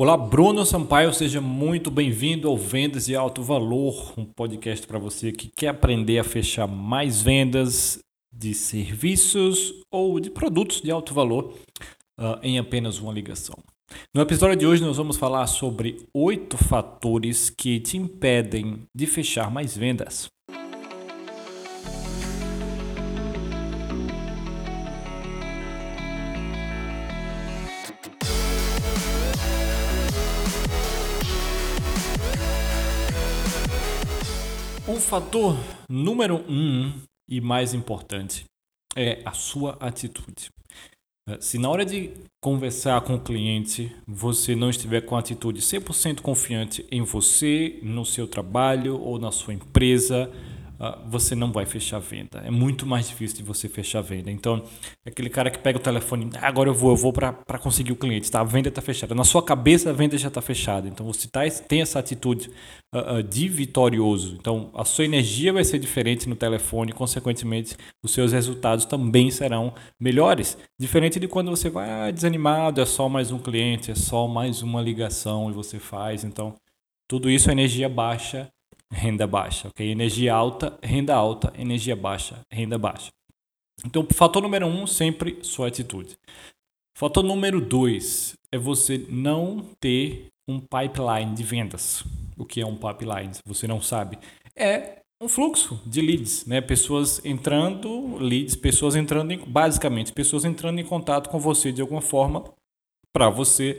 Olá, Bruno Sampaio, seja muito bem-vindo ao Vendas de Alto Valor, um podcast para você que quer aprender a fechar mais vendas de serviços ou de produtos de alto valor uh, em apenas uma ligação. No episódio de hoje, nós vamos falar sobre oito fatores que te impedem de fechar mais vendas. Fator número um e mais importante é a sua atitude. Eh, se na hora de conversar com o cliente você não estiver com a atitude 100% confiante em você, no seu trabalho ou na sua empresa, você não vai fechar a venda. É muito mais difícil de você fechar a venda. Então, aquele cara que pega o telefone, ah, agora eu vou, eu vou para conseguir o cliente. Tá? A venda está fechada. Na sua cabeça, a venda já está fechada. Então, você tá, tem essa atitude uh, uh, de vitorioso. Então, a sua energia vai ser diferente no telefone, consequentemente, os seus resultados também serão melhores. Diferente de quando você vai ah, desanimado, é só mais um cliente, é só mais uma ligação e você faz. Então, tudo isso é energia baixa renda baixa, ok? Energia alta, renda alta, energia baixa, renda baixa. Então, fator número um, sempre sua atitude. Fator número dois é você não ter um pipeline de vendas. O que é um pipeline? Você não sabe, é um fluxo de leads, né? Pessoas entrando, leads, pessoas entrando, em, basicamente, pessoas entrando em contato com você de alguma forma para você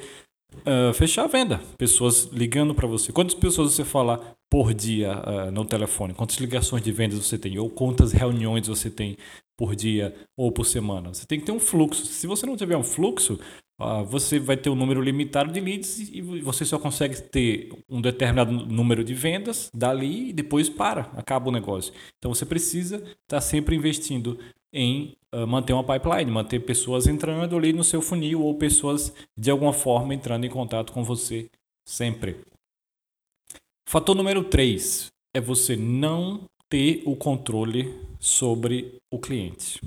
uh, fechar a venda. Pessoas ligando para você. Quantas pessoas você fala por dia uh, no telefone? Quantas ligações de vendas você tem? Ou quantas reuniões você tem por dia ou por semana? Você tem que ter um fluxo. Se você não tiver um fluxo, uh, você vai ter um número limitado de leads e você só consegue ter um determinado número de vendas dali e depois para, acaba o negócio. Então você precisa estar tá sempre investindo em uh, manter uma pipeline, manter pessoas entrando ali no seu funil ou pessoas de alguma forma entrando em contato com você sempre. Fator número 3 é você não ter o controle sobre o cliente.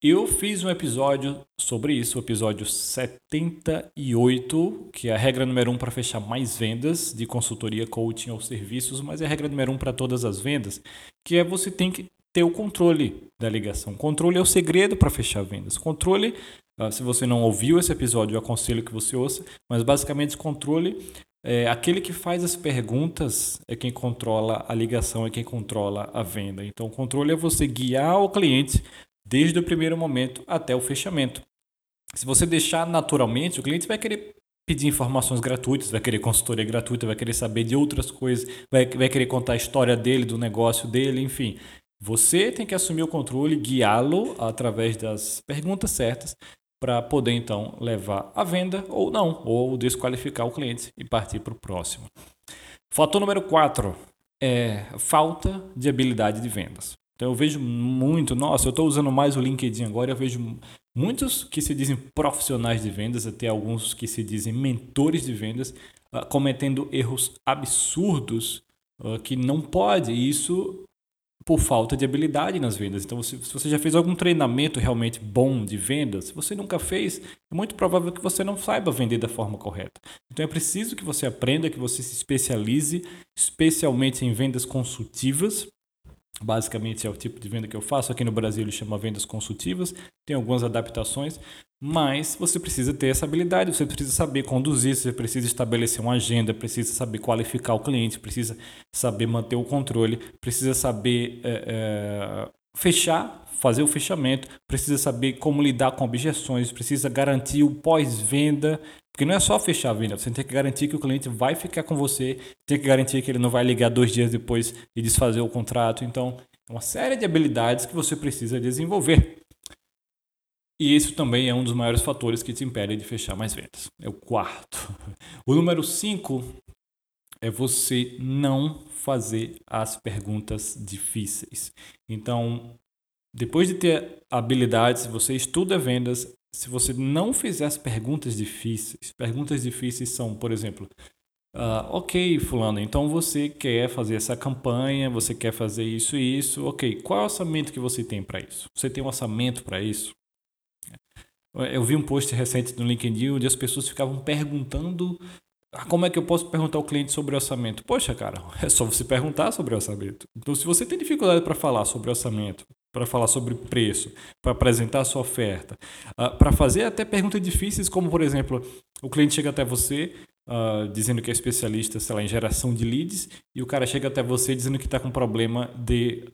Eu fiz um episódio sobre isso, o episódio 78, que é a regra número 1 um para fechar mais vendas de consultoria, coaching ou serviços, mas é a regra número 1 um para todas as vendas, que é você tem que ter o controle da ligação. Controle é o segredo para fechar vendas. Controle, ah, se você não ouviu esse episódio, eu aconselho que você ouça, mas basicamente controle é aquele que faz as perguntas é quem controla a ligação, é quem controla a venda. Então, o controle é você guiar o cliente desde o primeiro momento até o fechamento. Se você deixar naturalmente, o cliente vai querer pedir informações gratuitas, vai querer consultoria gratuita, vai querer saber de outras coisas, vai, vai querer contar a história dele, do negócio dele, enfim. Você tem que assumir o controle, guiá-lo através das perguntas certas para poder então levar a venda ou não, ou desqualificar o cliente e partir para o próximo. Fator número 4 é falta de habilidade de vendas. Então eu vejo muito, nossa, eu estou usando mais o LinkedIn agora, eu vejo muitos que se dizem profissionais de vendas, até alguns que se dizem mentores de vendas, uh, cometendo erros absurdos uh, que não pode. E isso por falta de habilidade nas vendas. Então, se, você já fez algum treinamento realmente bom de vendas, se você nunca fez, é muito provável que você não saiba vender da forma correta. Então, é preciso que você aprenda, que você se especialize, especialmente em vendas consultivas, Basicamente é o tipo de venda que eu faço. Aqui no Brasil ele chama vendas consultivas. Tem algumas adaptações, mas você precisa ter essa habilidade. Você precisa saber conduzir, você precisa estabelecer uma agenda, precisa saber qualificar o cliente, precisa saber manter o controle, precisa saber é, é, fechar fazer o fechamento, precisa saber como lidar com objeções, precisa garantir o pós-venda, porque não é só fechar a venda, você tem que garantir que o cliente vai ficar com você, tem que garantir que ele não vai ligar dois dias depois e desfazer o contrato. Então, é uma série de habilidades que você precisa desenvolver. E isso também é um dos maiores fatores que te impede de fechar mais vendas. É o quarto. O número cinco é você não fazer as perguntas difíceis. Então, depois de ter habilidades, você estuda vendas, se você não fizer as perguntas difíceis, perguntas difíceis são, por exemplo, uh, ok, fulano, então você quer fazer essa campanha, você quer fazer isso e isso, ok, qual é o orçamento que você tem para isso? Você tem um orçamento para isso? Eu vi um post recente no LinkedIn onde as pessoas ficavam perguntando ah, como é que eu posso perguntar ao cliente sobre orçamento? Poxa, cara, é só você perguntar sobre orçamento. Então, se você tem dificuldade para falar sobre orçamento, para falar sobre preço, para apresentar a sua oferta, uh, para fazer até perguntas difíceis, como por exemplo, o cliente chega até você uh, dizendo que é especialista, sei lá, em geração de leads, e o cara chega até você dizendo que está com problema de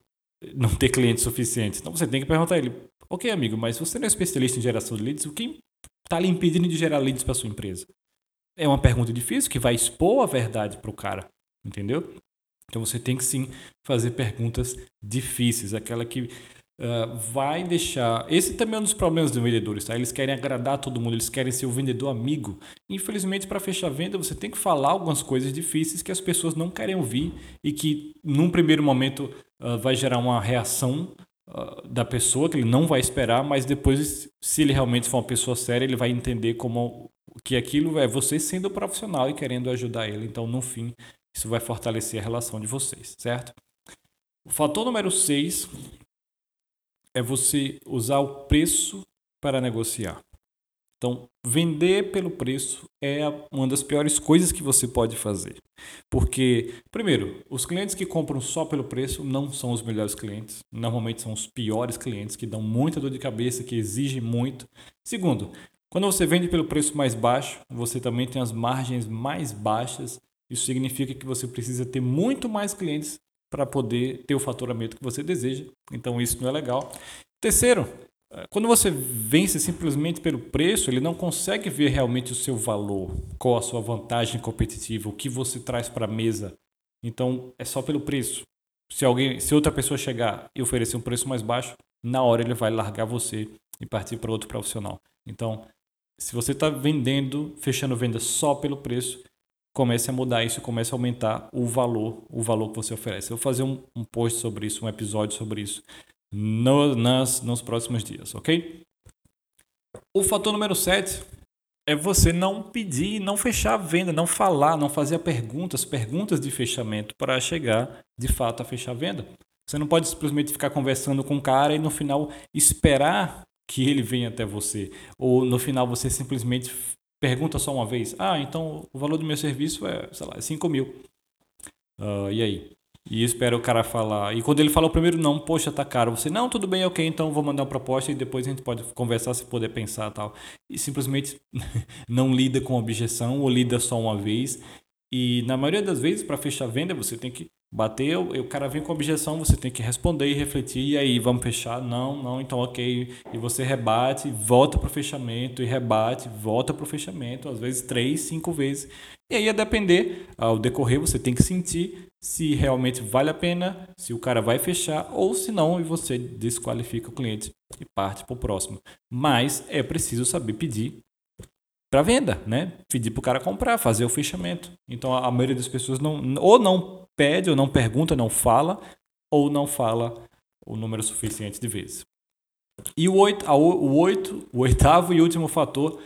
não ter clientes suficientes. Então você tem que perguntar a ele, ok, amigo, mas você não é especialista em geração de leads, o que está lhe impedindo de gerar leads para sua empresa? É uma pergunta difícil que vai expor a verdade para o cara, entendeu? Então você tem que sim fazer perguntas difíceis, aquela que uh, vai deixar. Esse também é um dos problemas dos vendedores, tá? Eles querem agradar todo mundo, eles querem ser o vendedor amigo. Infelizmente, para fechar a venda, você tem que falar algumas coisas difíceis que as pessoas não querem ouvir e que, num primeiro momento, uh, vai gerar uma reação uh, da pessoa que ele não vai esperar, mas depois, se ele realmente for uma pessoa séria, ele vai entender como que aquilo é você sendo profissional e querendo ajudar ele. Então, no fim, isso vai fortalecer a relação de vocês, certo? O fator número 6 é você usar o preço para negociar. Então, vender pelo preço é uma das piores coisas que você pode fazer. Porque, primeiro, os clientes que compram só pelo preço não são os melhores clientes. Normalmente são os piores clientes que dão muita dor de cabeça, que exigem muito. Segundo, quando você vende pelo preço mais baixo, você também tem as margens mais baixas. Isso significa que você precisa ter muito mais clientes para poder ter o faturamento que você deseja. Então isso não é legal. Terceiro, eh, quando você vence simplesmente pelo preço, ele não consegue ver realmente o seu valor, qual a sua vantagem competitiva, o que você traz para a mesa. Então é só pelo preço. Se alguém, se outra pessoa chegar e oferecer um preço mais baixo, na hora ele vai largar você e partir para outro profissional. Então se você está vendendo, fechando venda só pelo preço, comece a mudar isso, comece a aumentar o valor, o valor que você oferece. Eu vou fazer um, um post sobre isso, um episódio sobre isso no, nas, nos próximos dias, ok? O fator número 7 é você não pedir, não fechar a venda, não falar, não fazer perguntas, perguntas de fechamento para chegar de fato a fechar a venda. Você não pode simplesmente ficar conversando com o cara e no final esperar que ele venha até você. Ou no final você simplesmente pergunta só uma vez: Ah, então o valor do meu serviço é, sei lá, 5 mil. Uh, e aí? E espera o cara falar. E quando ele fala o primeiro não, poxa, tá caro. Você, não, tudo bem, ok, então vou mandar uma proposta e depois a gente pode conversar se poder pensar tal. E simplesmente não lida com objeção ou lida só uma vez. E na maioria das vezes, para fechar a venda, você tem que Bateu, o cara vem com objeção, você tem que responder e refletir, e aí, vamos fechar? Não, não, então ok. E você rebate, volta para o fechamento, e rebate, volta para o fechamento, às vezes três, cinco vezes. E aí, a depender, ao decorrer, você tem que sentir se realmente vale a pena, se o cara vai fechar, ou se não, e você desqualifica o cliente e parte para o próximo. Mas é preciso saber pedir para venda, né? Pedir para o cara comprar, fazer o fechamento. Então a maioria das pessoas não ou não pede ou não pergunta, não fala, ou não fala o número suficiente de vezes. E o, oito, o, oito, o oitavo e último fator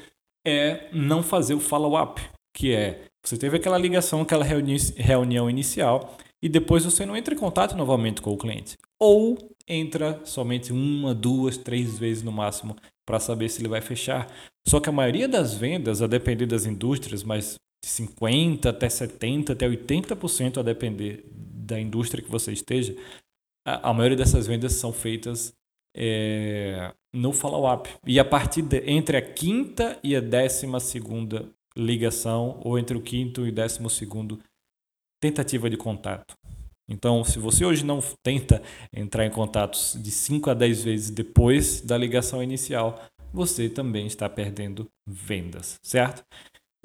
é não fazer o follow-up, que é você teve aquela ligação, aquela reuni reunião inicial e depois você não entra em contato novamente com o cliente. Ou entra somente uma, duas, três vezes no máximo para saber se ele vai fechar. Só que a maioria das vendas, a depender das indústrias, mas de 50% até 70%, até 80% a depender da indústria que você esteja, a, a maioria dessas vendas são feitas é, no follow-up. E a partir de, entre a quinta e a décima segunda ligação, ou entre o quinto e décimo segundo tentativa de contato. Então, se você hoje não tenta entrar em contatos de 5 a 10 vezes depois da ligação inicial, você também está perdendo vendas, certo?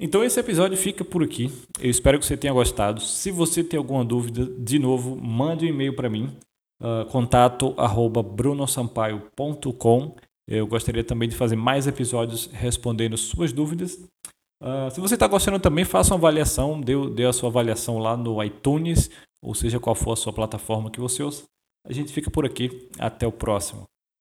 Então esse episódio fica por aqui. Eu espero que você tenha gostado. Se você tem alguma dúvida, de novo, mande um e-mail para mim, uh. Eu gostaria também de fazer mais episódios respondendo suas dúvidas. Uh, se você está gostando também, faça uma avaliação, dê, dê a sua avaliação lá no iTunes, ou seja, qual for a sua plataforma que você usa. A gente fica por aqui. Até o próximo.